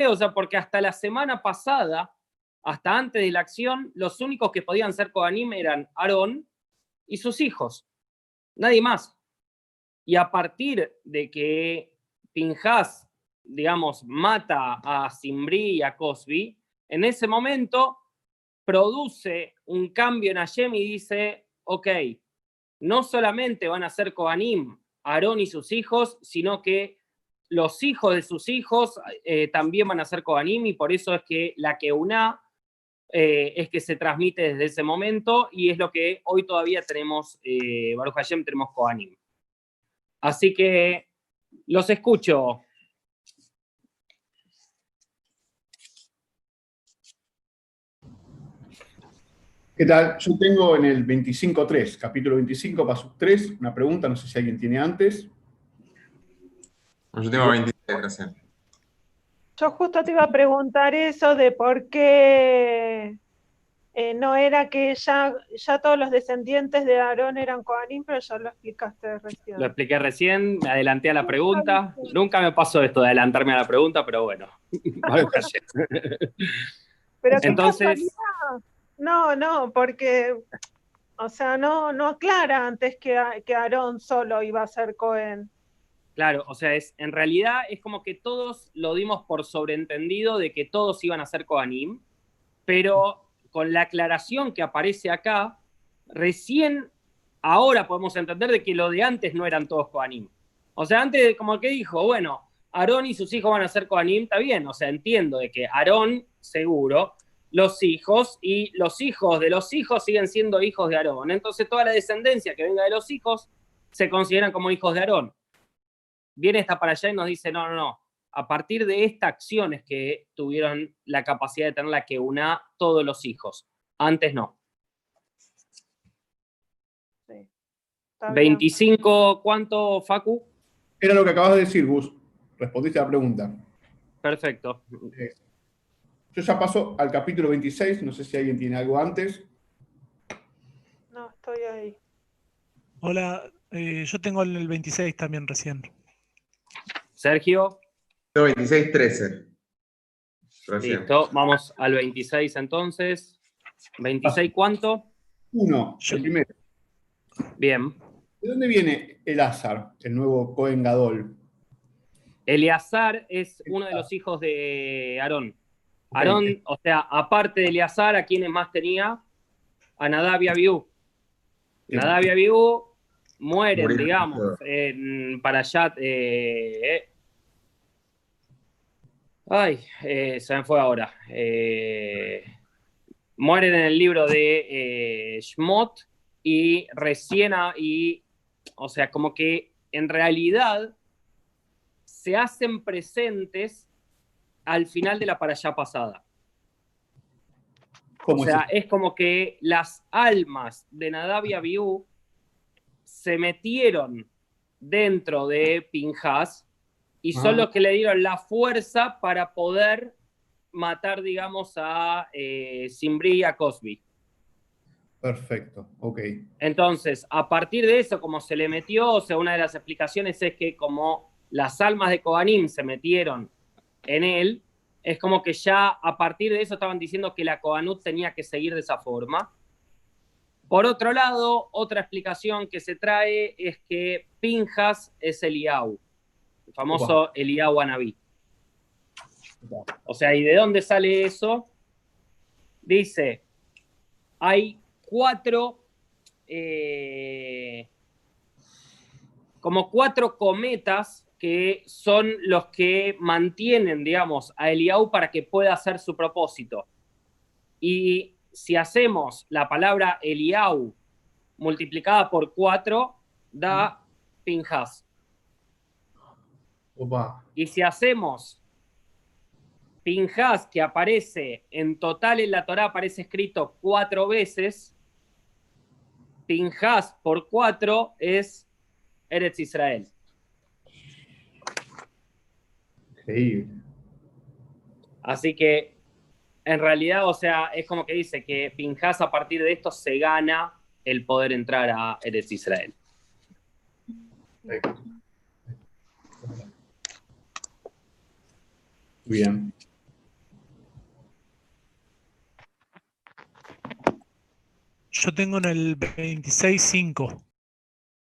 O sea, porque hasta la semana pasada, hasta antes de la acción, los únicos que podían ser Kohanim eran Aarón y sus hijos. Nadie más. Y a partir de que Pinjas, digamos, mata a Simbri y a Cosby, en ese momento produce un cambio en Hashem y dice, ok, no solamente van a ser Kohanim, Aarón y sus hijos, sino que los hijos de sus hijos eh, también van a ser Kohanim y por eso es que la que una eh, es que se transmite desde ese momento y es lo que hoy todavía tenemos, eh, Baruch Hashem, tenemos Kohanim. Así que los escucho. ¿Qué tal? Yo tengo en el 25.3, capítulo 25, paso 3, una pregunta, no sé si alguien tiene antes. Yo tengo 23 recién. Yo justo te iba a preguntar eso de por qué eh, no era que ya, ya todos los descendientes de Aarón eran Kohanim, pero ya lo explicaste recién. Lo expliqué recién, me adelanté a la pregunta. Nunca me pasó esto de adelantarme a la pregunta, pero bueno. pero qué Entonces-. No, no, porque, o sea, no, no aclara antes que, que Aarón solo iba a ser Cohen. Claro, o sea, es, en realidad es como que todos lo dimos por sobreentendido de que todos iban a ser Kohanim, pero con la aclaración que aparece acá, recién ahora podemos entender de que lo de antes no eran todos Kohanim. O sea, antes como que dijo, bueno, Aarón y sus hijos van a ser Kohanim, está bien, o sea, entiendo de que Aarón, seguro, los hijos y los hijos de los hijos siguen siendo hijos de Aarón. Entonces toda la descendencia que venga de los hijos se consideran como hijos de Aarón viene esta para allá y nos dice, no, no, no, a partir de esta acción es que tuvieron la capacidad de tener la que una todos los hijos. Antes no. Sí. Está bien. 25, ¿cuánto, Facu? Era lo que acabas de decir, Gus. Respondiste a la pregunta. Perfecto. Yo ya paso al capítulo 26, no sé si alguien tiene algo antes. No, estoy ahí. Hola, eh, yo tengo el 26 también recién. Sergio, Tengo 26, 13. Recién. listo. Vamos al 26 entonces. ¿26 cuánto? Uno, Yo- el primero. Bien. ¿De dónde viene el Azar, el nuevo Cohen Gadol? Eleazar es uno de los hijos de Aarón. Aarón, o sea, aparte de Eleazar, ¿a quiénes más tenía? A Nadab y Abiú. Nadab y Abiú mueren, digamos, en, para allá. eh, eh. Ay, eh, se me fue ahora. Eh, mueren en el libro de eh, Shmot y recién, a- y, o sea, como que en realidad se hacen presentes al final de la para allá pasada. ¿Cómo O sea, es? es como que las almas de Nadab y Abiú se metieron dentro de Pinjas y son Ah. los que le dieron la fuerza para poder matar, digamos, a eh, Simbri y a Cosby. Perfecto, ok. Entonces, a partir de eso, como se le metió, o sea, una de las explicaciones es que como las almas de Kohanim se metieron en él, es como que ya a partir de eso estaban diciendo que la Kohanut tenía que seguir de esa forma. Por otro lado, otra explicación que se trae es que Pinjas es Eliau, el famoso Eliau Anabí. O sea, ¿y de dónde sale eso? Dice, hay cuatro, eh, como cuatro cometas que son los que mantienen, digamos, a Eliau para que pueda hacer su propósito. Y si hacemos la palabra Eliau multiplicada por cuatro, da Pinjas. Opa. Y si hacemos Pinjas, que aparece en total en la Torá, aparece escrito cuatro veces, Pinjas por cuatro es Eretz Israel. Increíble. Así que, en realidad, o sea, es como que dice que Pinjas a partir de esto se gana el poder entrar a Eres Israel. Bien. Yo tengo en el 26.5.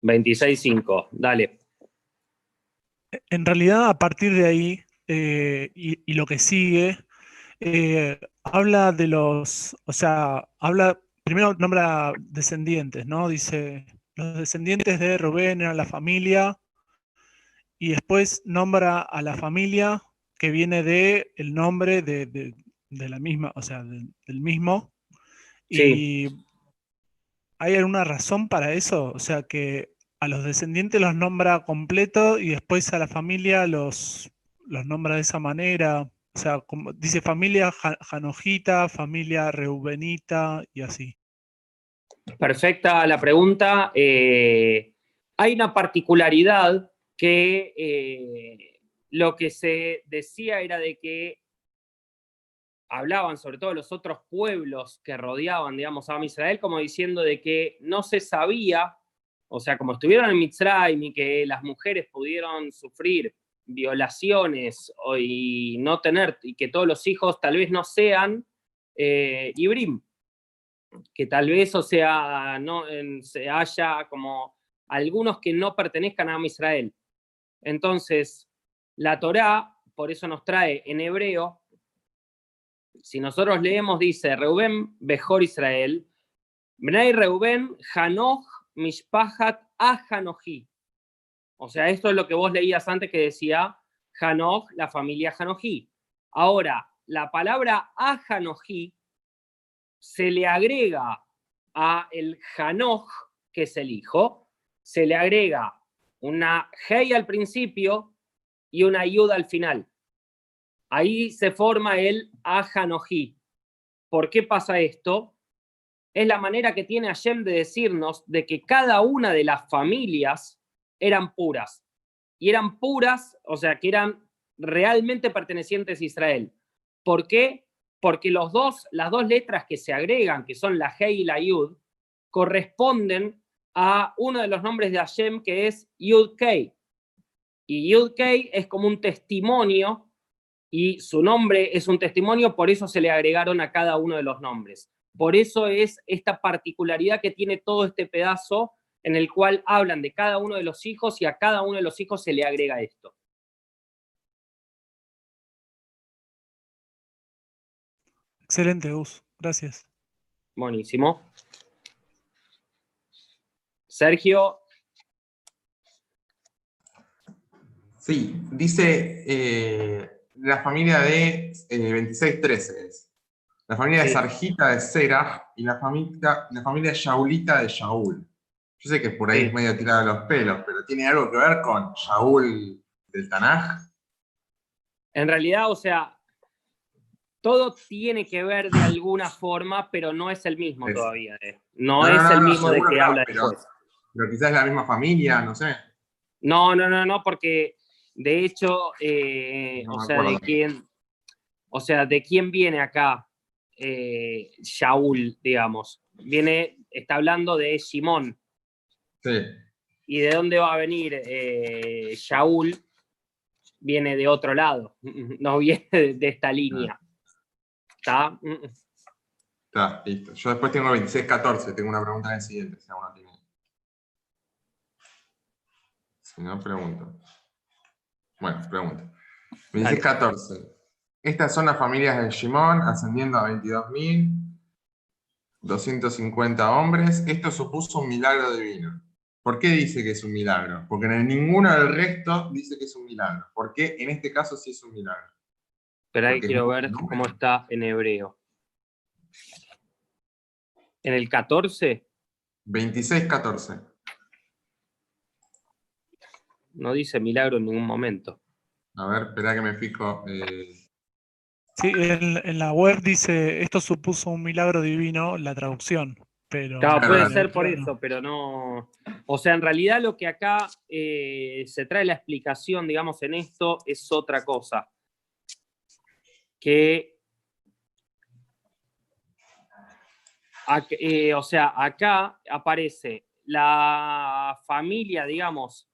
26.5, dale. En realidad, a partir de ahí, eh, y lo que sigue, eh, habla de los, o sea, habla, primero nombra descendientes, ¿no? Dice, los descendientes de Rubén eran la familia, y después nombra a la familia que viene de el nombre de, de- de la misma, o sea, de- del mismo. Sí. Y ¿hay alguna razón para eso? O sea, que a los descendientes los nombra completo y después a la familia los, los nombra de esa manera. O sea, como dice familia Ja- Janojita, familia Reubenita y así. Perfecta la pregunta. Eh, hay una particularidad que eh, lo que se decía era de que hablaban sobre todo los otros pueblos que rodeaban, digamos, a Israel, como diciendo de que no se sabía, o sea, como estuvieron en Mitzrayim y que las mujeres pudieron sufrir violaciones y no tener, y que todos los hijos tal vez no sean eh, Ibrim, que tal vez, o sea, no se haya como algunos que no pertenezcan a Israel. Entonces, la Torá, por eso nos trae en hebreo, si nosotros leemos, dice, Reubén, Bejor Israel, Bnei Reubén, Hanoch, Mishpahat, Ahanoji. O sea, esto es lo que vos leías antes que decía Hanoch, la familia Hanoji. Ahora, la palabra Ahanoji se le agrega a el Hanoch, que es el hijo, se le agrega una Hei al principio y una Yud al final. Ahí se forma el Ahanoji. ¿Por qué pasa esto? Es la manera que tiene Hashem de decirnos de que cada una de las familias eran puras. Y eran puras, o sea, que eran realmente pertenecientes a Israel. ¿Por qué? Porque los dos, las dos letras que se agregan, que son la Hei y la Yud, corresponden a uno de los nombres de Hashem que es Yud Kei. Y Yud Kei es como un testimonio y su nombre es un testimonio, por eso se le agregaron a cada uno de los nombres. Por eso es esta particularidad que tiene todo este pedazo en el cual hablan de cada uno de los hijos y a cada uno de los hijos se le agrega esto. Excelente, Gus. Gracias. Buenísimo. Sergio, Sí, dice eh, la familia de eh, 2613 es. La familia de. Sarjita de Seraj y la familia, la familia Shaulita de Shaul. Yo sé que por ahí es medio tirado los pelos, pero ¿tiene algo que ver con Shaul del Tanaj? en realidad, o sea, todo tiene que ver de alguna forma, pero no es el mismo Es- todavía. eh. No, es no, el no, mismo de que habla pero- después. Pero quizás es la misma familia, no sé. No, no, no, no, porque de hecho, eh, o sea, de quién, o sea, de quién viene acá eh, Shaul, digamos. Viene, está hablando de Shimón. Sí. ¿Y de dónde va a venir eh, Shaul? Viene de otro lado, no viene de, esta línea. ¿Está? Está, listo. Yo después tengo 2614, tengo una pregunta en el siguiente, si alguno tiene. Si no, pregunto. Bueno, pregunto. 2614. Estas son las familias de Shimon, ascendiendo a 22.250 hombres. Esto supuso un milagro divino. ¿Por qué dice que es un milagro? Porque en ninguno del resto dice que es un milagro. ¿Por qué en este caso sí es un milagro? Pero ahí Porque quiero ver cómo está en hebreo. En el 14 2614. no dice milagro en ningún momento. A ver, espera que me fijo. eh, Sí, en, en la web dice, esto supuso un milagro divino, la traducción, pero... Claro, puede claro, ser por claro. eso, pero no. O sea, en realidad lo que acá eh, se trae la explicación, digamos, en esto es otra cosa. Que. eh, o sea, acá aparece la familia, digamos,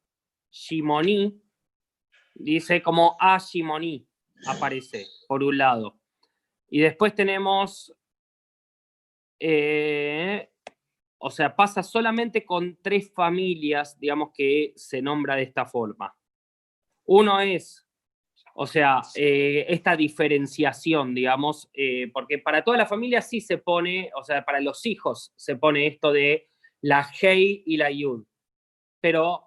Shimoní, dice como a Shimoní, aparece por un lado. Y después tenemos eh, o sea, pasa solamente con tres familias, digamos, que se nombra de esta forma. Uno es, o sea, eh, esta diferenciación, digamos, eh, porque para toda la familia sí se pone, o sea, para los hijos se pone esto de la Hei y la Yud. Pero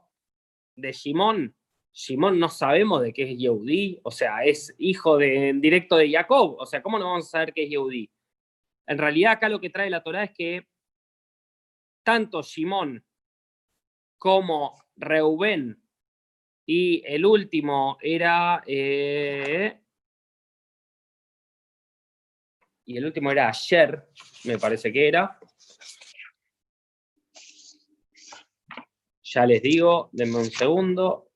de Shimon, Shimon no sabemos de qué es Yehudí, o sea, es hijo de, directo de Jacob, o sea, ¿cómo no vamos a saber qué es Yehudí? En realidad acá lo que trae la Torah es que tanto Shimón como Reubén y el último era... Eh, y el último era ayer, me parece que era. Ya les digo, denme un segundo.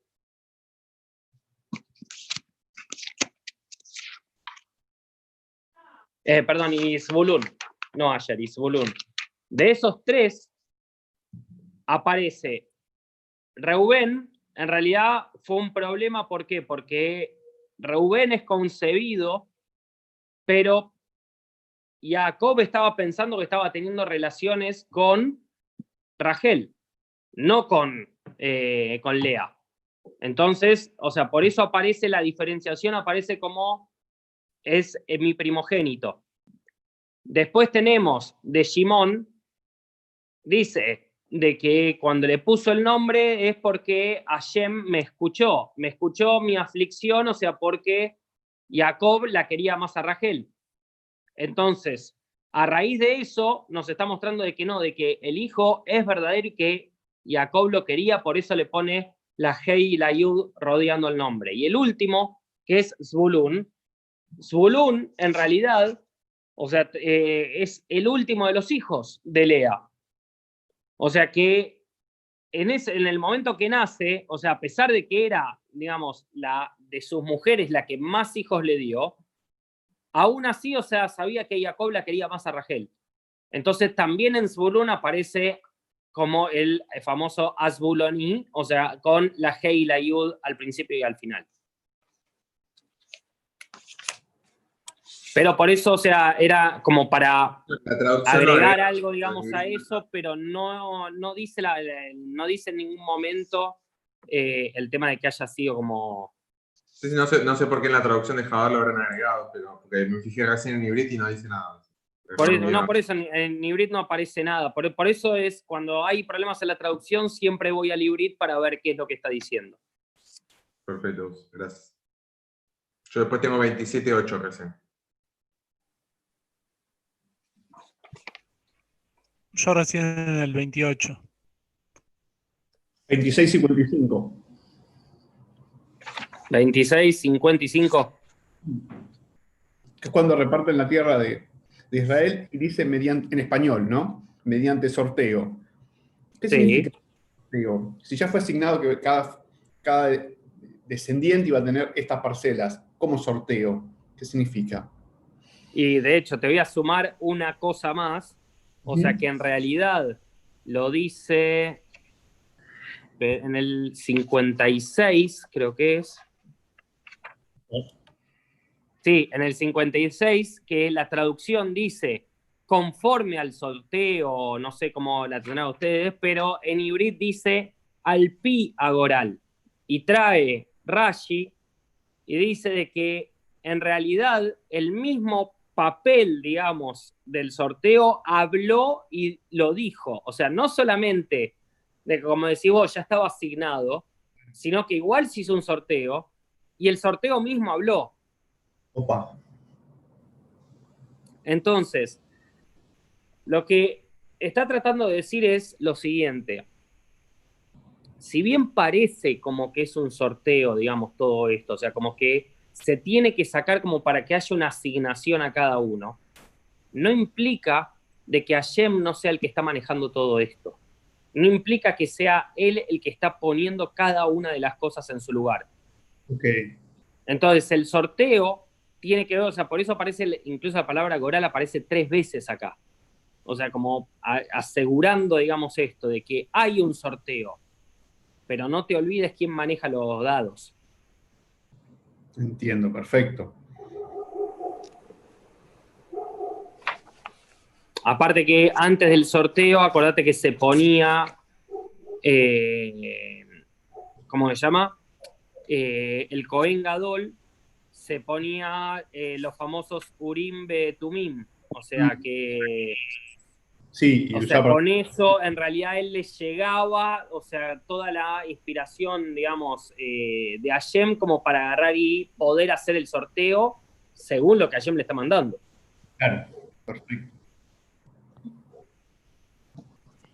Eh, perdón, Isbulun. No ayer, Isbulun. De esos tres, aparece Reubén, en realidad fue un problema, ¿por qué? Porque Reubén es concebido, pero Jacob estaba pensando que estaba teniendo relaciones con Rachel, no con, eh, con Lea. Entonces, o sea, por eso aparece la diferenciación, aparece como es eh, mi primogénito. Después tenemos de Shimón, dice de que cuando le puso el nombre es porque Hashem me escuchó, me escuchó mi aflicción, o sea, porque Jacob la quería más a Rachel. Entonces, a raíz de eso, nos está mostrando de que no, de que el hijo es verdadero y que Jacob lo quería, por eso le pone la Hei y la Yud rodeando el nombre. Y el último, que es Zvulun, Zvulun en realidad, o sea, eh, es el último de los hijos de Lea. O sea que en, ese, en el momento que nace, o sea, a pesar de que era, digamos, la de sus mujeres la que más hijos le dio, aún así, o sea, sabía que Jacob la quería más a Rachel. Entonces también en Zvulun aparece como el famoso Asbuloni, o sea, con la G y la Yud al principio y al final. Pero por eso, o sea, era como para agregar algo, digamos, a eso, pero no, no, dice, la, no dice en ningún momento eh, el tema de que haya sido como... Sí, no, sé, no sé por qué en la traducción de Java lo habrán agregado, pero porque me fijé recién en Ibrit y no dice nada. Por eso, no, por eso en Ibrit no aparece nada. Por, por, eso es cuando hay problemas en la traducción, siempre voy al Ibrit para ver qué es lo que está diciendo. Perfecto, gracias. Yo después tengo 27.8 recién. Yo recién en el 28. 26, 55. 26, 55. Es cuando reparten la tierra de, de Israel y dice mediante, en español, ¿no? Mediante sorteo. ¿Qué Sí. significa sorteo? Si ya fue asignado que cada, cada descendiente iba a tener estas parcelas, ¿cómo sorteo? ¿Qué significa? Y de hecho, te voy a sumar una cosa más. O sea que en realidad lo dice en el 56, creo que es. Sí, en el 56, que la traducción dice conforme al sorteo, no sé cómo la tendrán ustedes, pero en hibrid dice al pi agoral. Y trae Rashi y dice de que en realidad el mismo papel, digamos, del sorteo habló y lo dijo. O sea, no solamente de que, como decís vos, ya estaba asignado, sino que igual se hizo un sorteo y el sorteo mismo habló. Opa. Entonces, lo que está tratando de decir es lo siguiente. Si bien parece como que es un sorteo, digamos, todo esto, o sea, como que se tiene que sacar como para que haya una asignación a cada uno, no implica de que Hashem no sea el que está manejando todo esto. No implica que sea él el que está poniendo cada una de las cosas en su lugar. Entonces, el sorteo tiene que ver, o sea, por eso aparece, incluso la palabra Goral aparece tres veces acá. O sea, como a- asegurando, digamos, esto, de que hay un sorteo, pero no te olvides quién maneja los dados. Entiendo, perfecto. Aparte que antes del sorteo, acordate que se ponía, eh, ¿cómo se llama? Eh, el Cohen Gadol se ponía eh, los famosos Urim Betumim, o sea Mm. que Sí, y o sea, con eso en realidad él le llegaba, o sea, toda la inspiración, digamos, eh, de Hashem como para agarrar y poder hacer el sorteo según lo que Hashem le está mandando. Claro, perfecto.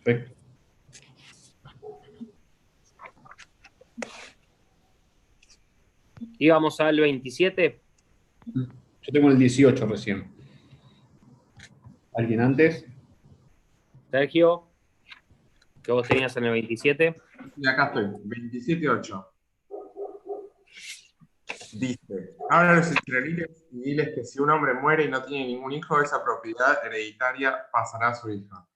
Perfecto. Íbamos al 27. Yo tengo el 18 recién. ¿Alguien antes? Sergio, que vos tenías en el 27. Y acá estoy, 27.8. Dice, habla a los israelíes y diles que si un hombre muere y no tiene ningún hijo, esa propiedad hereditaria pasará a su hija.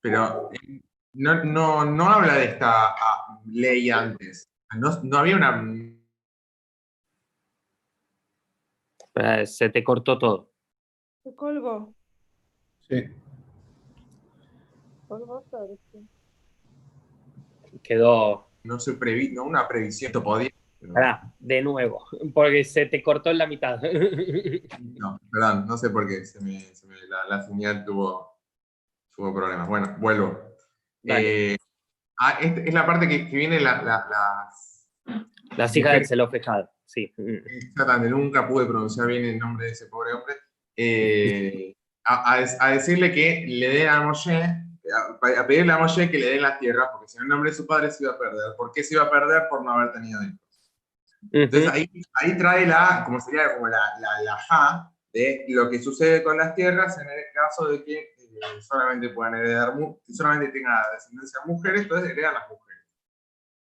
Pero eh, no, no, no habla de esta ah, ley antes. No, no había una... Se te cortó todo. Se colgó. Sí. Todo, sí. Quedó. No se previ, no una previsión, esto podía. pero- Pará, de nuevo, porque se te cortó en la mitad. No, perdón, no sé por qué. Se me, se me- la, la señal tuvo, tuvo problemas. Bueno, vuelvo. Eh, ah, es la parte que, que viene la- la- las. Las hijas del Zelofejad, sí. Exactamente, nunca pude pronunciar bien el nombre de ese pobre hombre. Eh, a, a a decirle que le den a Moshe, a, a pedirle a Moshe que le den las tierras, porque si no el nombre de su padre se iba a perder. ¿Por qué se iba a perder? Por no haber tenido hijos. Entonces ahí, ahí trae la, como sería como la, la, la ja de lo que sucede con las tierras en el caso de que eh, solamente puedan heredar, que solamente tenga descendencia mujeres, entonces heredan las mujeres.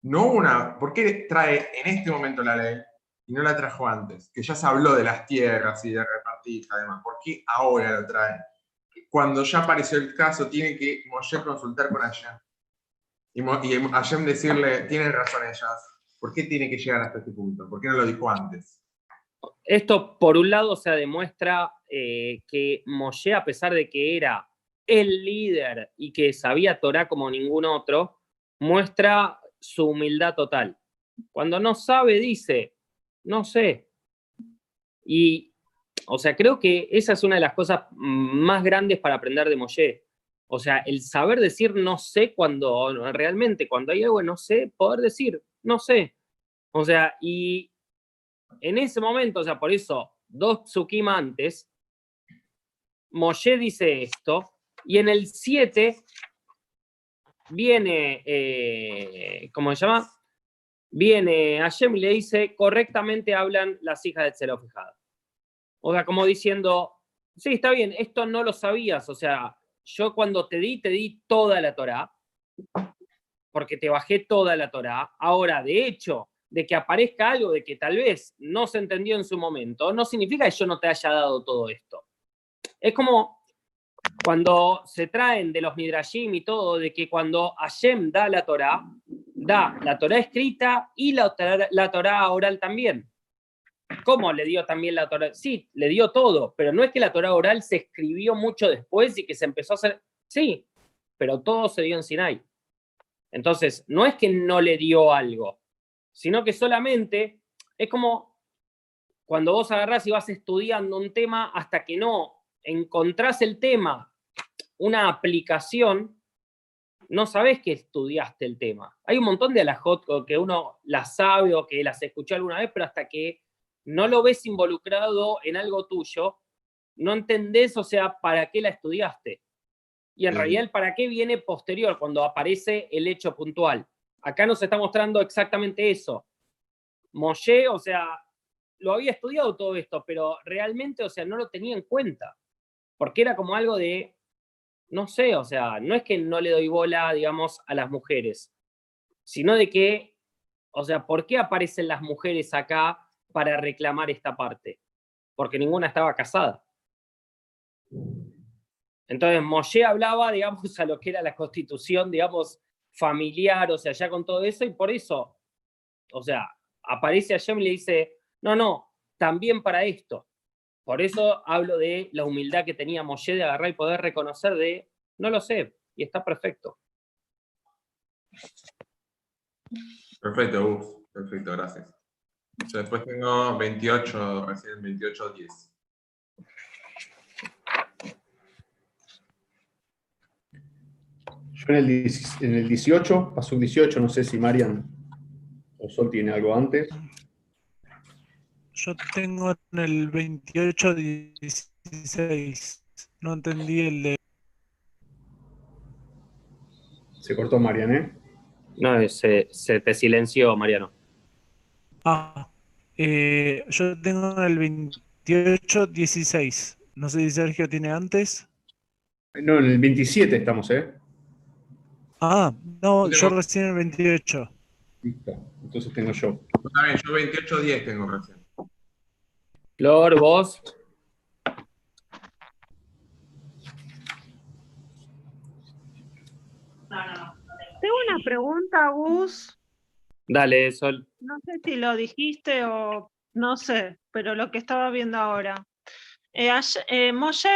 No una, ¿por qué trae en este momento la ley y no la trajo antes? Que ya se habló de las tierras y de repartir además. ¿Por qué ahora lo trae? Cuando ya apareció el caso, tiene que Moshe consultar con Hashem. Y, Mo- y Hashem decirle, tienen razón ellas, ¿Por qué tiene que llegar hasta este punto? ¿Por qué no lo dijo antes? Esto, por un lado, o sea, demuestra eh, que Moshe, a pesar de que era el líder y que sabía Torah como ningún otro, muestra su humildad total. Cuando no sabe, dice, no sé. Y, o sea, creo que esa es una de las cosas más grandes para aprender de Moshe. O sea, el saber decir no sé cuando realmente, cuando hay algo no sé, poder decir no sé. O sea, y en ese momento, o sea, por eso, dos psukim antes, Moshe dice esto, y en el 7 viene, eh, ¿cómo se llama? Viene Hashem y le dice, correctamente hablan las hijas de Zelofejada. O sea, como diciendo, sí, está bien, esto no lo sabías, o sea, yo cuando te di, te di toda la Torá, porque te bajé toda la Torá. Ahora, de hecho, de que aparezca algo de que tal vez no se entendió en su momento, no significa que yo no te haya dado todo esto. Es como cuando se traen de los Midrashim y todo, de que cuando Hashem da la Torá, da la Torá escrita y la, la Torá oral también. ¿Cómo le dio también la Torá? Sí, le dio todo, pero no es que la Torá oral se escribió mucho después y que se empezó a hacer. Sí, pero todo se dio en Sinai. Entonces, no es que no le dio algo, sino que solamente es como cuando vos agarrás y vas estudiando un tema hasta que no encontrás el tema, una aplicación, no sabés que estudiaste el tema. Hay un montón de alajot que uno las sabe o que las escuchó alguna vez, pero hasta que no lo ves involucrado en algo tuyo, no entendés, o sea, para qué la estudiaste. Y en realidad el para qué viene posterior, cuando aparece el hecho puntual. Acá nos está mostrando exactamente eso. Moshe, o sea, lo había estudiado todo esto, pero realmente, o sea, no lo tenía en cuenta. Porque era como algo de, no sé, o sea, no es que no le doy bola, digamos, a las mujeres, sino de que, o sea, ¿por qué aparecen las mujeres acá para reclamar esta parte? Porque ninguna estaba casada. Entonces, Moshe hablaba, digamos, a lo que era la constitución, digamos, familiar, o sea, ya con todo eso, y por eso, o sea, aparece Hashem y le dice, no, no, también para esto. Por eso hablo de la humildad que tenía Moshe de agarrar y poder reconocer de, no lo sé, y está perfecto. Perfecto, Gus. Perfecto, gracias. Yo después tengo 28, recién 28, 10. Yo en el, 10 en el 18, pasó un 18, no sé si Marian o Sol tiene algo antes. Yo tengo en el 28, 16. No entendí el de. Se cortó Marian, ¿eh? No, se, se te silenció, Mariano. Ah, eh, yo tengo en el 28, 16. No sé si Sergio tiene antes. No, en el 27 estamos, ¿eh? Ah, no, Yo tengo- recién el 28. Listo. Entonces tengo yo. Está bien, yo 28, 10 tengo recién. Flor, vos. Tengo una pregunta, Gus. Dale, Sol. No sé si lo dijiste o no sé, pero lo que estaba viendo ahora. Eh, eh, Moshe,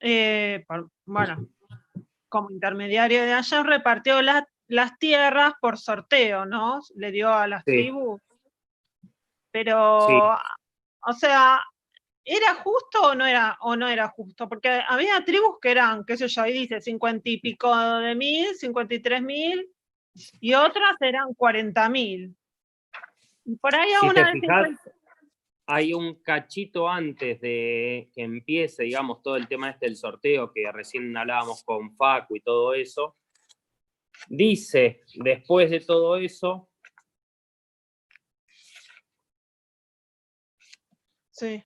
eh, por- bueno, como intermediario de ayer, repartió la- las tierras por sorteo, ¿no? Le dio a las Sí. tribus. Pero, Sí. o sea, ¿era justo o no era, o no era justo? Porque había tribus que eran, qué sé yo, ahí dice, cincuenta y pico de mil, cincuenta y tres mil, y otras eran cuarenta mil. Por ahí a Si una te de fijas, 50 hay un cachito antes de que empiece, digamos, todo el tema este del sorteo que recién hablábamos con Facu y todo eso. Dice, después de todo eso, Sí.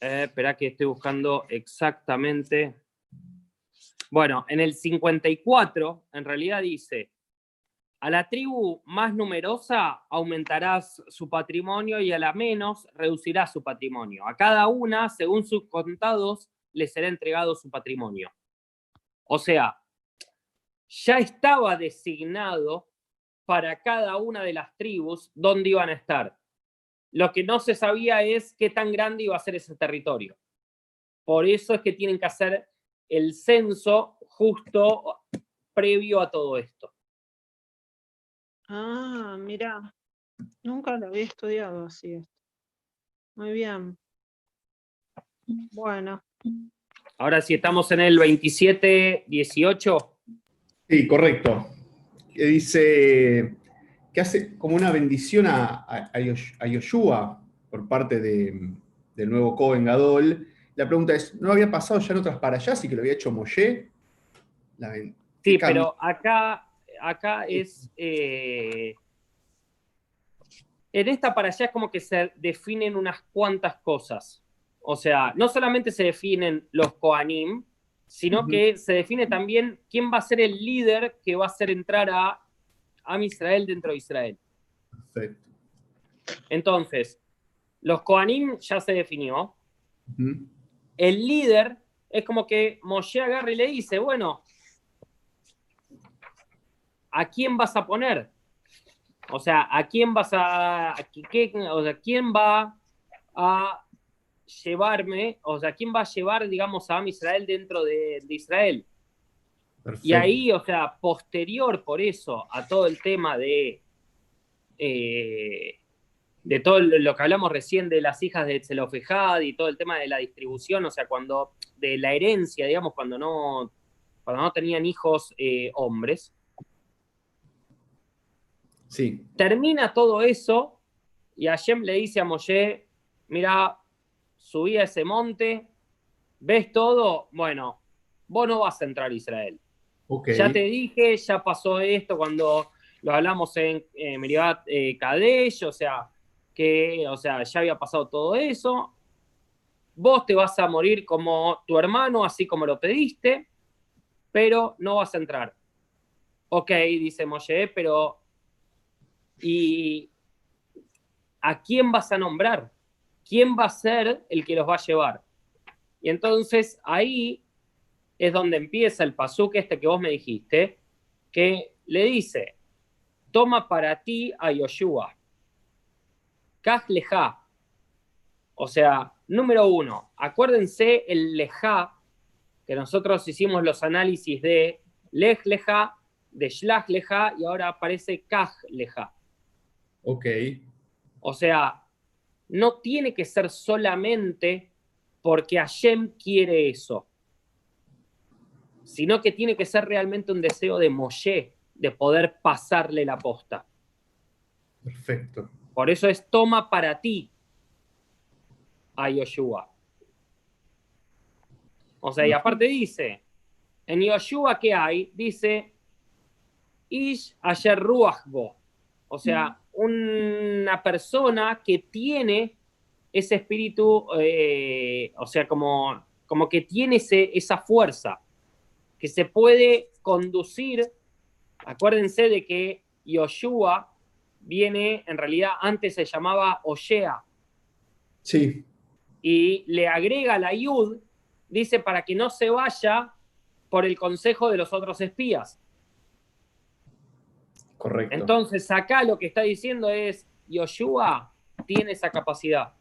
eh, espera que estoy buscando exactamente. Bueno, en el 54, en realidad dice, a la tribu más numerosa aumentarás su patrimonio y a la menos reducirás su patrimonio. A cada una, según sus contados, le será entregado su patrimonio. O sea, ya estaba designado para cada una de las tribus dónde iban a estar. Lo que no se sabía es qué tan grande iba a ser ese territorio. Por eso es que tienen que hacer el censo justo previo a todo esto. Ah, mira, nunca lo había estudiado así. esto. Muy bien. Bueno, Ahora si estamos en el 27, 18, Sí, correcto. Que dice que hace como una bendición a, a, a Yosh- a Yoshua por parte de- del nuevo Cohen Gadol. La pregunta es, ¿no había pasado ya en otras para allá, y que lo había hecho Moshe? La sí, pero acá, acá es... eh, en esta para allá es como que se definen unas cuantas cosas. O sea, no solamente se definen los Koanim, sino que se define también quién va a ser el líder que va a hacer entrar a Am Israel dentro de Israel. Perfecto. Entonces, los Koanim ya se definió. El líder es como que Moshe agarra y le dice, bueno, ¿a quién vas a poner? O sea, ¿a quién vas a, a qué- o sea, quién va a llevarme, o sea, quién va a llevar, digamos, a Am Israel dentro de, de Israel? Y ahí, o sea, posterior por eso a todo el tema de, eh, de todo lo que hablamos recién de las hijas de Zelofejad y todo el tema de la distribución, o sea, cuando, de la herencia, digamos, cuando no, cuando no tenían hijos eh, hombres, Sí, termina todo eso y Hashem le dice a Moshe, mira, subí a ese monte, ves todo, bueno, vos no vas a entrar a Israel. ok. Ya te dije, ya pasó esto cuando lo hablamos en eh, Meribat eh, Kadesh, o sea, que o sea, ya había pasado todo eso. Vos te vas a morir como tu hermano, así como lo pediste, pero no vas a entrar. Ok, dice Moshe, pero ¿y a quién vas a nombrar? ¿Quién va a ser el que los va a llevar? Y entonces ahí es donde empieza el pasuk este que vos me dijiste, que le dice, toma para ti a Yoshua, Kaj leja, O sea, número uno, acuérdense el lejá, que nosotros hicimos los análisis de lej de shlach lejá, y ahora aparece kaj. Ok. O sea, no tiene que ser solamente porque Hashem quiere eso, sino que tiene que ser realmente un deseo de Moshe, de poder pasarle la posta. Perfecto. Por eso es toma para ti a Yoshua. O sea, y aparte dice, en Yoshua ¿qué hay? Dice, Ish Asher Ruachbo. O sea, una persona que tiene ese espíritu, eh, o sea, como, como que tiene ese, esa fuerza, que se puede conducir. Acuérdense de que Yoshua viene, en realidad antes se llamaba Oshea. Sí. Y le agrega la Yud, dice, para que no se vaya por el consejo de los otros espías. Correcto. Entonces, acá lo que está diciendo es, Yoshua tiene esa capacidad.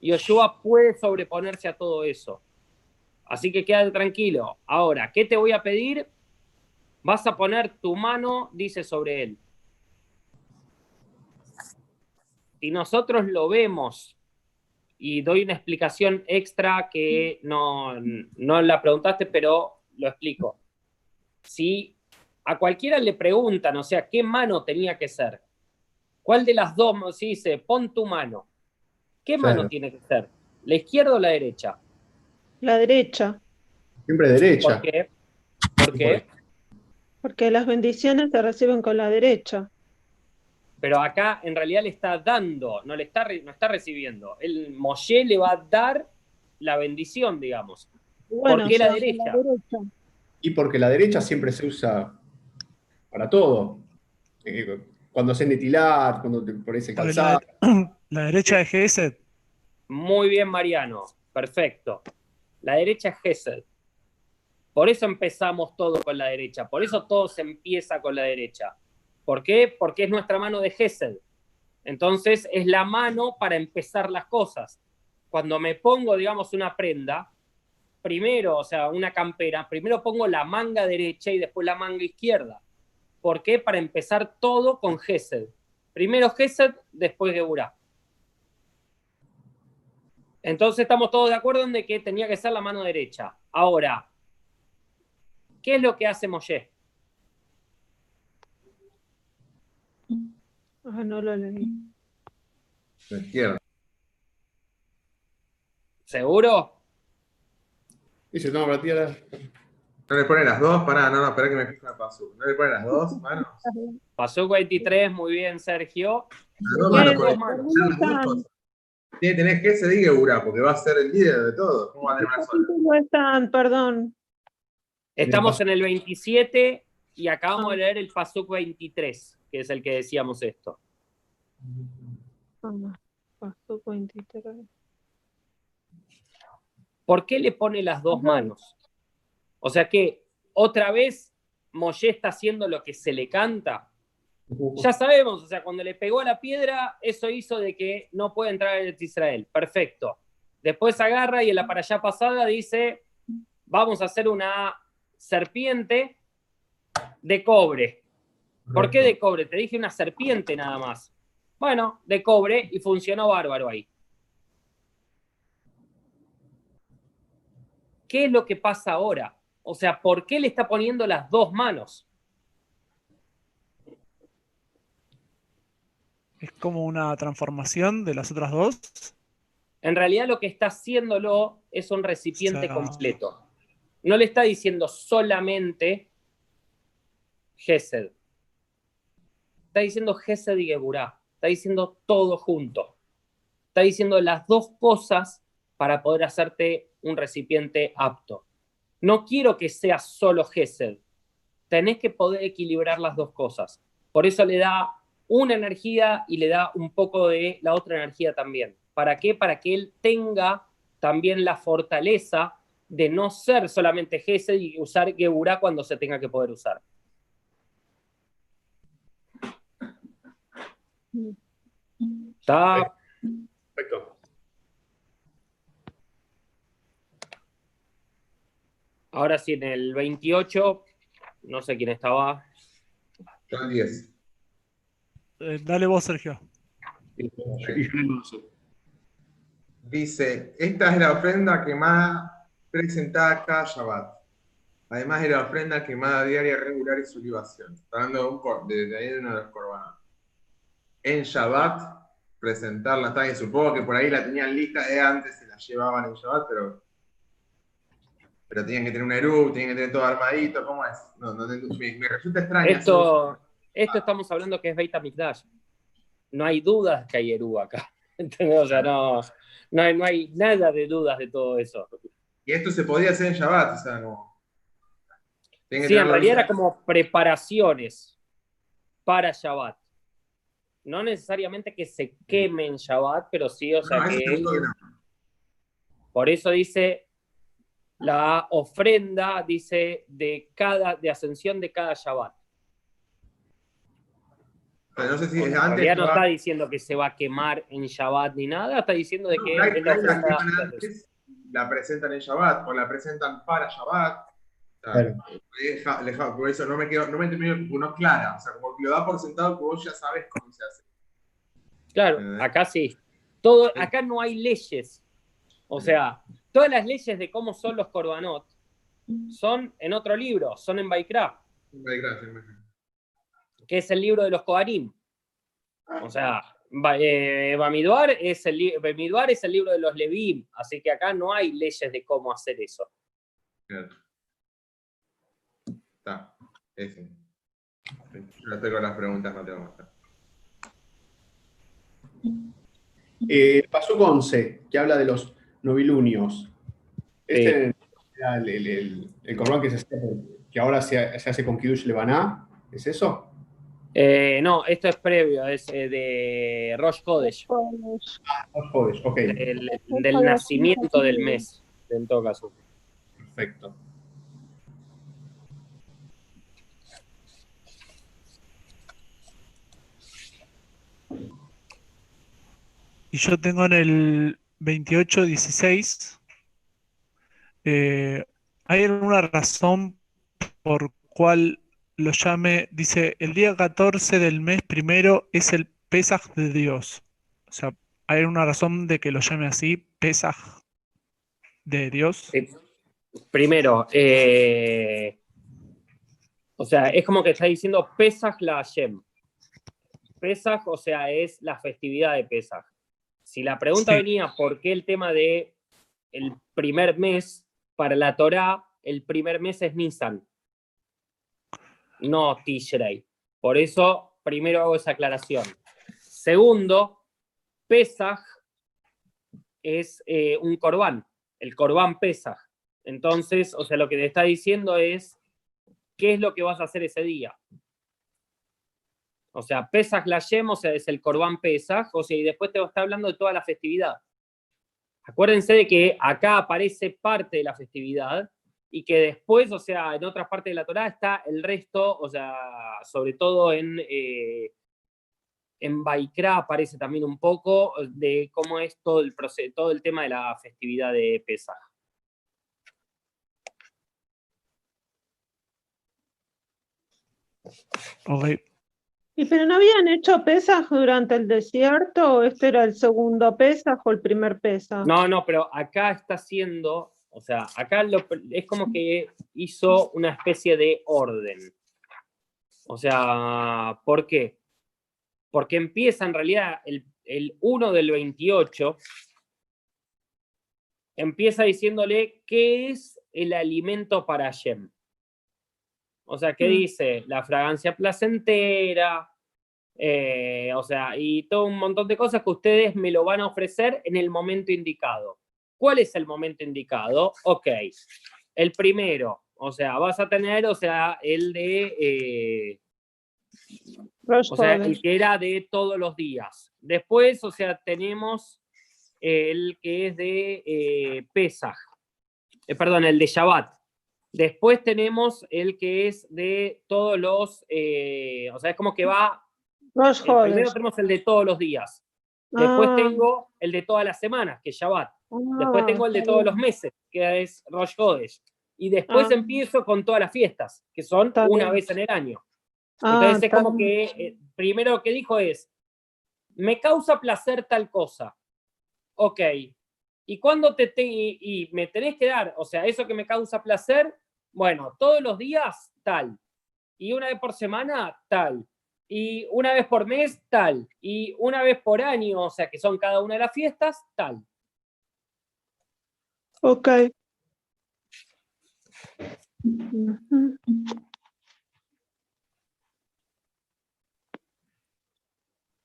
Yoshua puede sobreponerse a todo eso. Así que quédate tranquilo. Ahora, ¿qué te voy a pedir? Vas a poner tu mano, dice, sobre él. Si nosotros lo vemos, y doy una explicación extra que no, no la preguntaste, pero lo explico. Si a cualquiera le preguntan, o sea, ¿qué mano tenía que ser? ¿Cuál de las dos? Si dice, pon tu mano. ¿Qué Claro. mano tiene que ser? ¿La izquierda o la derecha? La derecha, Siempre derecha. ¿Por qué? ¿Por qué? porque las bendiciones se reciben con la derecha. Pero acá en realidad le está dando, no le está, no está recibiendo. El Moshe le va a dar la bendición, digamos. Bueno, qué la derecha. Y porque la derecha siempre se usa para todo. Eh, Cuando haces netilar, cuando te pones el calzado. La, la derecha de GS, Muy bien, Mariano. Perfecto. La derecha es Gesed. Por eso empezamos todo con la derecha. Por eso todo se empieza con la derecha. ¿Por qué? Porque es nuestra mano de Gesed. Entonces es la mano para empezar las cosas. Cuando me pongo, digamos, una prenda, primero, o sea, una campera, primero pongo la manga derecha y después la manga izquierda. ¿Por qué? Para empezar todo con Gesed. Primero Gesed, después Geburah. Entonces estamos todos de acuerdo en de que tenía que ser la mano derecha. Ahora, ¿qué es lo que hace Moshe? Ah, no lo leí. La izquierda. ¿Seguro? Dice, no, para ti ahora- ¿No le pone las dos? Pará, no, no, espera que me fijo la paso. ¿No le pone las dos manos? Pasó 23, muy bien, Sergio. Las dos manos, manos. las. Tiene que se diga Ura, porque va a ser el líder de todo. ¿Cómo va a tener una sola? No están, perdón. Estamos en el 27 y acabamos de leer el Pasuk 23, que es el que decíamos esto. Ah, pasó 23. ¿Por qué le pone las dos manos? O sea que otra vez Moshe está haciendo lo que se le canta. Ya sabemos, o sea, cuando le pegó a la piedra, eso hizo de que no puede entrar en Israel. Perfecto. Después agarra y en la para allá pasada dice, vamos a hacer una serpiente de cobre. ¿Por qué de cobre? Te dije una serpiente nada más. Bueno, de cobre y funcionó bárbaro ahí. ¿Qué es lo que pasa ahora? O sea, ¿por qué le está poniendo las dos manos? es como una transformación de las otras dos. En realidad lo que está haciéndolo es un recipiente completo. No le está diciendo solamente Gesed. Está diciendo Gesed y Geburah. Está diciendo todo junto. Está diciendo las dos cosas para poder hacerte un recipiente apto. No quiero que sea solo Gesed. Tenés que poder equilibrar las dos cosas. Por eso le da una energía y le da un poco de la otra energía también. ¿Para qué? Para que él tenga también la fortaleza de no ser solamente Gesed y usar Geburah cuando se tenga que poder usar. ¿Está? Perfecto. Ahora sí, en el 28, no sé quién estaba. Yo el 10. Eh, dale vos, Sergio. Y yo en el 11. Dice, esta es la ofrenda quemada presentada cada Shabbat. Además de la ofrenda quemada diaria regular y su libación. Está hablando de, un, cor- de, de ahí de uno de los corbanos. En Shabbat, presentarla. Está bien, supongo que por ahí la tenían lista de antes, se la llevaban en Shabbat, pero. Pero tenían que tener un Eru, tenían que tener todo armadito. ¿Cómo es? No, me, me resulta extraño. Esto, esto estamos hablando que es Beit HaMikdash. No hay dudas que hay Eru acá. ¿Entendés? O sea, no, no, hay, no hay nada de dudas de todo eso. Y esto se podía hacer en Shabbat, o sea, como. Sí, en realidad era como preparaciones para Shabbat. No necesariamente que se queme en Shabbat, pero sí, o sea No, que por eso dice la ofrenda, dice, de cada, de ascensión de cada Shabbat. Pero no sé si En es antes. realidad no está diciendo que se va a quemar en Shabbat ni nada, está diciendo de No, que es la ofrenda antes. presentan en Shabbat o la presentan para Shabbat. O sea, Claro. deja- deja- por eso no me quedo, no me termino, no es clara. O sea, como que lo da por sentado que vos ya sabes cómo se hace. Claro, Eh. acá sí. Todo, acá no hay leyes. O sea, todas las leyes de cómo son los korbanot son en otro libro, son en Baikra, que es el libro de los Kohanim. O sea, eh, Bamiduar es, el, li- Bamiduar es el libro de los Levim, así que acá no hay leyes de cómo hacer eso. Claro. Está, ese. Yo no tengo las preguntas, no tengo más. Eh, pasó con 11, que habla de los novilunios. Este era el, el, el, el corbán que, se que ahora se, se hace con Kiddush Lebaná. ¿Es eso? Eh, no, esto es previo, es eh, de Rosh Kodesh, Pues, No jodes, ok, del nacimiento del mes, en todo caso. perfecto. Y yo tengo en el 28-16. eh, ¿Hay alguna razón por cual lo llame? Dice, el día 14 del mes primero es el Pesaj de Dios. O sea, ¿hay alguna razón de que lo llame así, Pesaj de Dios? Primero, eh, o sea, es como que está diciendo Pesaj la Hashem. Pesaj, o sea, es la festividad de Pesaj. Si la pregunta Sí. venía por qué el tema de el primer mes, para la Torá, el primer mes es Nisan, no Tishrei. Por eso, primero hago esa aclaración. Segundo, Pesaj es eh, un corbán, el corbán Pesaj. Entonces, o sea, lo que te está diciendo es qué es lo que vas a hacer ese día. O sea, Pesaj la Yem, o sea, es el Corbán Pesaj, o sea, y después te está hablando de toda la festividad. Acuérdense de que acá aparece parte de la festividad y que después, o sea, en otras partes de la Torá está el resto, o sea, sobre todo en, eh, en Baikra aparece también un poco de cómo es todo el, proceso, todo el tema de la festividad de Pesaj. ¿Y pero no habían hecho pesas durante el desierto? ¿O este era el segundo pesas o el primer pesas? No, no, pero acá está haciendo, o sea, acá lo- es como que hizo una especie de orden. O sea, ¿por qué? Porque empieza en realidad el, el 1 del 28, empieza diciéndole qué es el alimento para Shem. O sea, ¿qué Mm. dice? La fragancia placentera, eh, o sea, y todo un montón de cosas que ustedes me lo van a ofrecer en el momento indicado. ¿Cuál es el momento indicado? Ok, el primero, o sea, vas a tener, o sea, el de, eh, o sea, el que era de todos los días. Después, o sea, tenemos el que es de eh, Pesaj, Eh, perdón, el de Shabbat. Después tenemos el que es de todos los, eh, o sea, es como que va Rosh el primero tenemos el de todos los días. Después Ah, tengo el de todas las semanas, que es Shabbat. Después ah, tengo el de todos los meses, que es Rosh Hodesh. y después Ah. empiezo con todas las fiestas, que son Está una bien. vez en el año. Ah, Entonces es como bien. que, eh, primero lo que dijo es, me causa placer tal cosa. Ok. ¿Y cuándo te, te- y, y me tenés que dar? O sea, eso que me causa placer, bueno, todos los días tal. Y una vez por semana tal. Y una vez por mes tal. Y una vez por año, o sea, que son cada una de las fiestas, tal. Ok.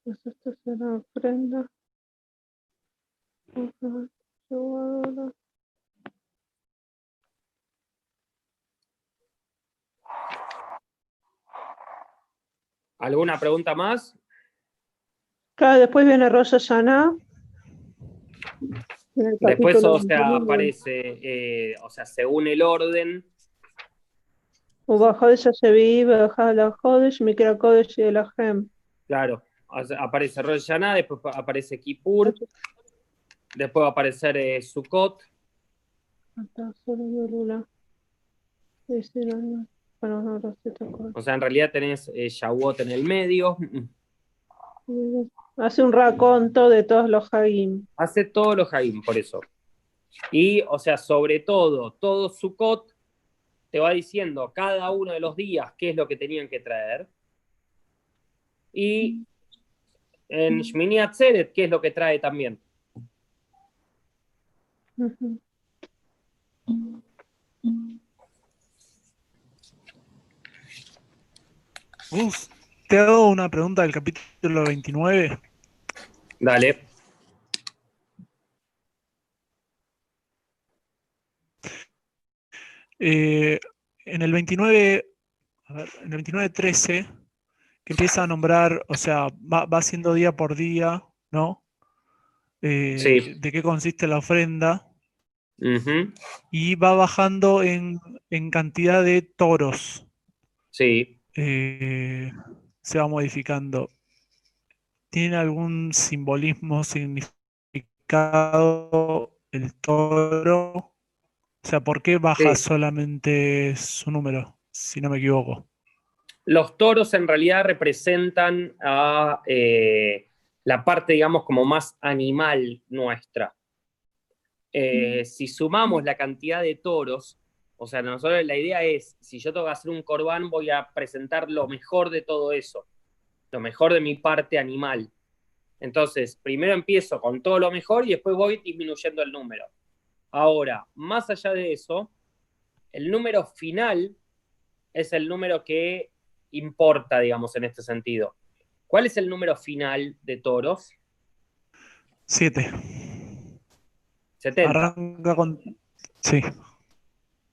Pues esto será ofrenda. Ujú, ¿Alguna pregunta más? Claro, después viene Rosa Sana. Después, eh, o sea, aparece, o sea, según el orden. Claro, aparece Rosh Hashanah, después aparece Kipur. Después va a aparecer eh, Sukkot. O sea, en realidad tenés eh, Shavuot en el medio. Mm. Hace un raconto de todos los Hagim. Hace todos los Hagim, por eso. Y, o sea, sobre todo, todo Sukkot te va diciendo cada uno de los días qué es lo que tenían que traer. Y en mm. Shmini Atzeret, qué es lo que trae también. Uf, te hago una pregunta del capítulo 29. Dale. Eh, en el 29, a ver, en el 29.13, que empieza a nombrar, o sea, va, va haciendo día por día, ¿no? Eh, Sí. De qué consiste la ofrenda. Y va bajando en, en cantidad de toros. Sí. eh, se va modificando. ¿Tiene algún simbolismo, significado el toro? O sea, ¿por qué baja Sí. solamente su número, si no me equivoco? Los toros en realidad representan a eh, la parte, digamos, como más animal nuestra. Eh, si sumamos la cantidad de toros, o sea, nosotros la idea es, si yo tengo que hacer un corbán, voy a presentar lo mejor de todo eso, lo mejor de mi parte animal. Entonces, primero empiezo con todo lo mejor y después voy disminuyendo el número. Ahora, más allá de eso, el número final es el número que importa, digamos, en este sentido. ¿Cuál es el número final de toros? Siete. 70. Arranca con. Sí.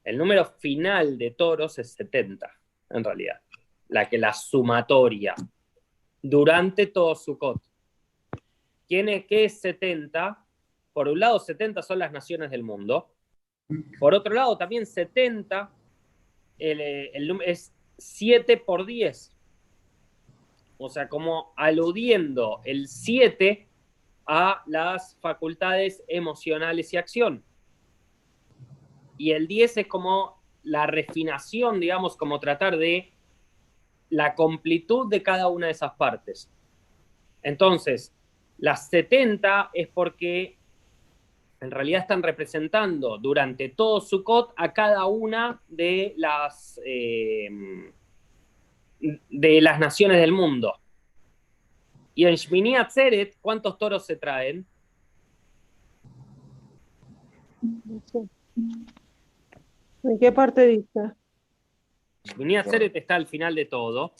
El número final de toros es 70, en realidad. La que la sumatoria. Durante todo Sukkot. ¿Quién es, ¿Qué es 70? Por un lado, 70 son las naciones del mundo. Por otro lado, también 70 el, eh, el es 7 por 10. O sea, como aludiendo el 7 a las facultades emocionales y acción. Y el 10 es como la refinación, digamos, como tratar de la completud de cada una de esas partes. Entonces, las 70 es porque en realidad están representando durante todo Sukkot a cada una de las, eh, de las naciones del mundo. Y en Shmini Atzeret, ¿cuántos toros se traen? No sé. ¿En qué parte dice? Shmini Atzeret está al final de todo.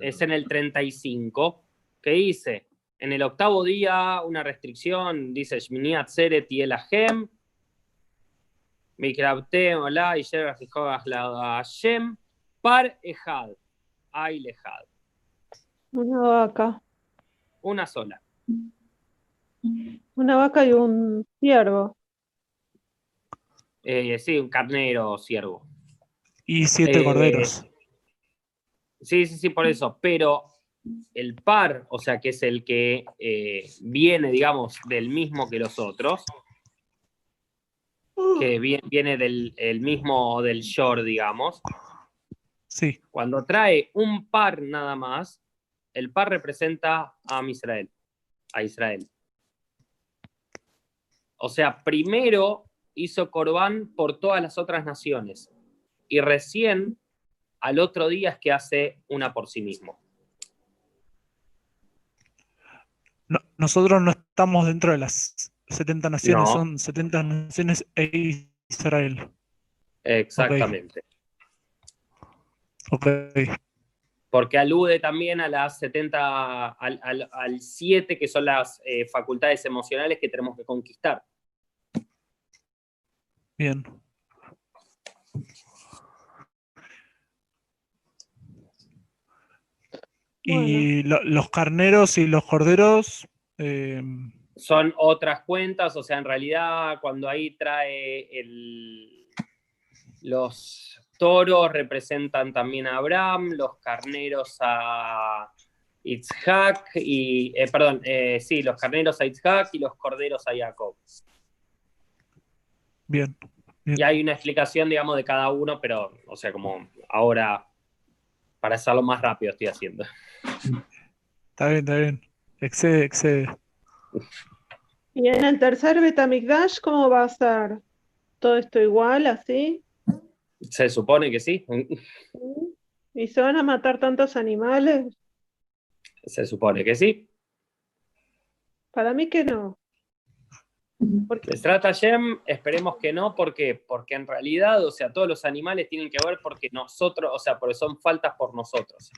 es en el 35, que dice, en el octavo día, una restricción, dice Shmini Atzeret y Elahem, Mikrabte, Ola, y la Hashem, Par Ejad, Ay Lejad, Una vaca. Una sola. Una vaca y un ciervo. Eh, sí, un carnero o ciervo. Y siete Eh, corderos. Sí, sí, sí, por eso. Pero el par, o sea, que es el que eh, viene, digamos, del mismo que los otros, que vie- viene del el mismo del Shor, digamos, Sí, cuando trae un par nada más, el par representa a Israel, a Israel. O sea, primero hizo Corbán por todas las otras naciones y recién al otro día es que hace una por sí mismo. no- nosotros no estamos dentro de las 70 naciones, No. son 70 naciones e Israel. Exactamente. Ok, Porque alude también a las 70, al, al, al 7, que son las eh, facultades emocionales que tenemos que conquistar. bien. Y lo- los carneros y los corderos, eh, son otras cuentas, o sea, en realidad cuando ahí trae el, los toros representan también a Abraham, los carneros a Itzhak y, eh, perdón, eh, sí, los carneros a Itzhak y los corderos a Jacob. bien. Y hay una explicación, digamos, de cada uno, pero, o sea, como ahora, para hacerlo más rápido estoy haciendo. Está bien, está bien. Excede, excede. Y en el tercer Betamigdash, ¿cómo va a ser? ¿Todo esto igual, así? Se supone que sí, ¿Y se van a matar tantos animales? se supone que sí. Para mí que no. Porque Besrat Hashem, esperemos que no, ¿por qué? Porque en realidad, o sea, todos los animales tienen que ver porque nosotros, o sea, porque son faltas por nosotros.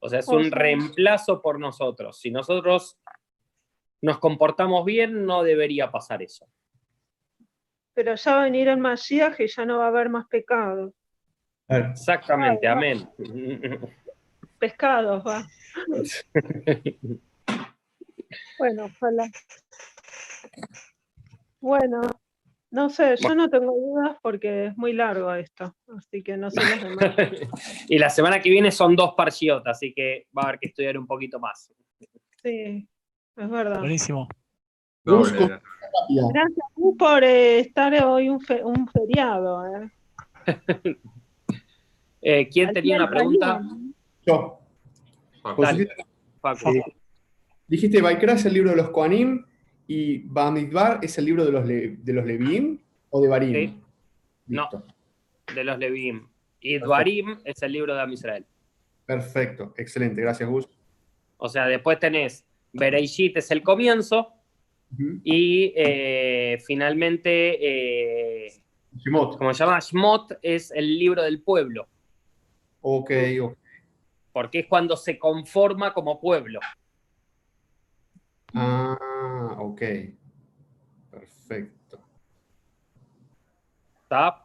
O sea, es O un sea- reemplazo por nosotros. Si nosotros nos comportamos bien, no debería pasar eso. Pero ya va a venir el Mashiach y ya no va a haber más pecados. Exactamente, amén. Pescados, va. Bueno, ojalá. Bueno, no sé, yo no tengo dudas porque es muy largo esto, así que no sé los demás. y la semana que viene son dos parshiot, así que va a haber que estudiar un poquito más. Sí, es verdad. Buenísimo. Doble. Rápida. Gracias Gus, por eh, estar hoy un, fe- un feriado. eh. Eh, ¿Quién tenía una pregunta? Yo. Facu. Dale. Josefina, Facu. eh, dijiste Baikra es el libro de los Koanim y Bamidbar es el libro de los, Le- de los Leviim o de Barim. Sí. No. De los Leviim. Y Dvarim es el libro de Am Israel. Perfecto, excelente, gracias Gus. O sea, después tenés Bereishit es el comienzo Y eh, finalmente, eh, como se llama, Shmot es el libro del pueblo, Ok, ok. porque es cuando se conforma como pueblo. Ah, ok. Perfecto. ¿Está?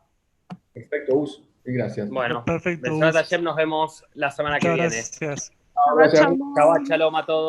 Perfecto, Gus. Y gracias. Bueno, Perfecto. Nos vemos la semana que Muchas viene. gracias. Shabbat shalom a todos.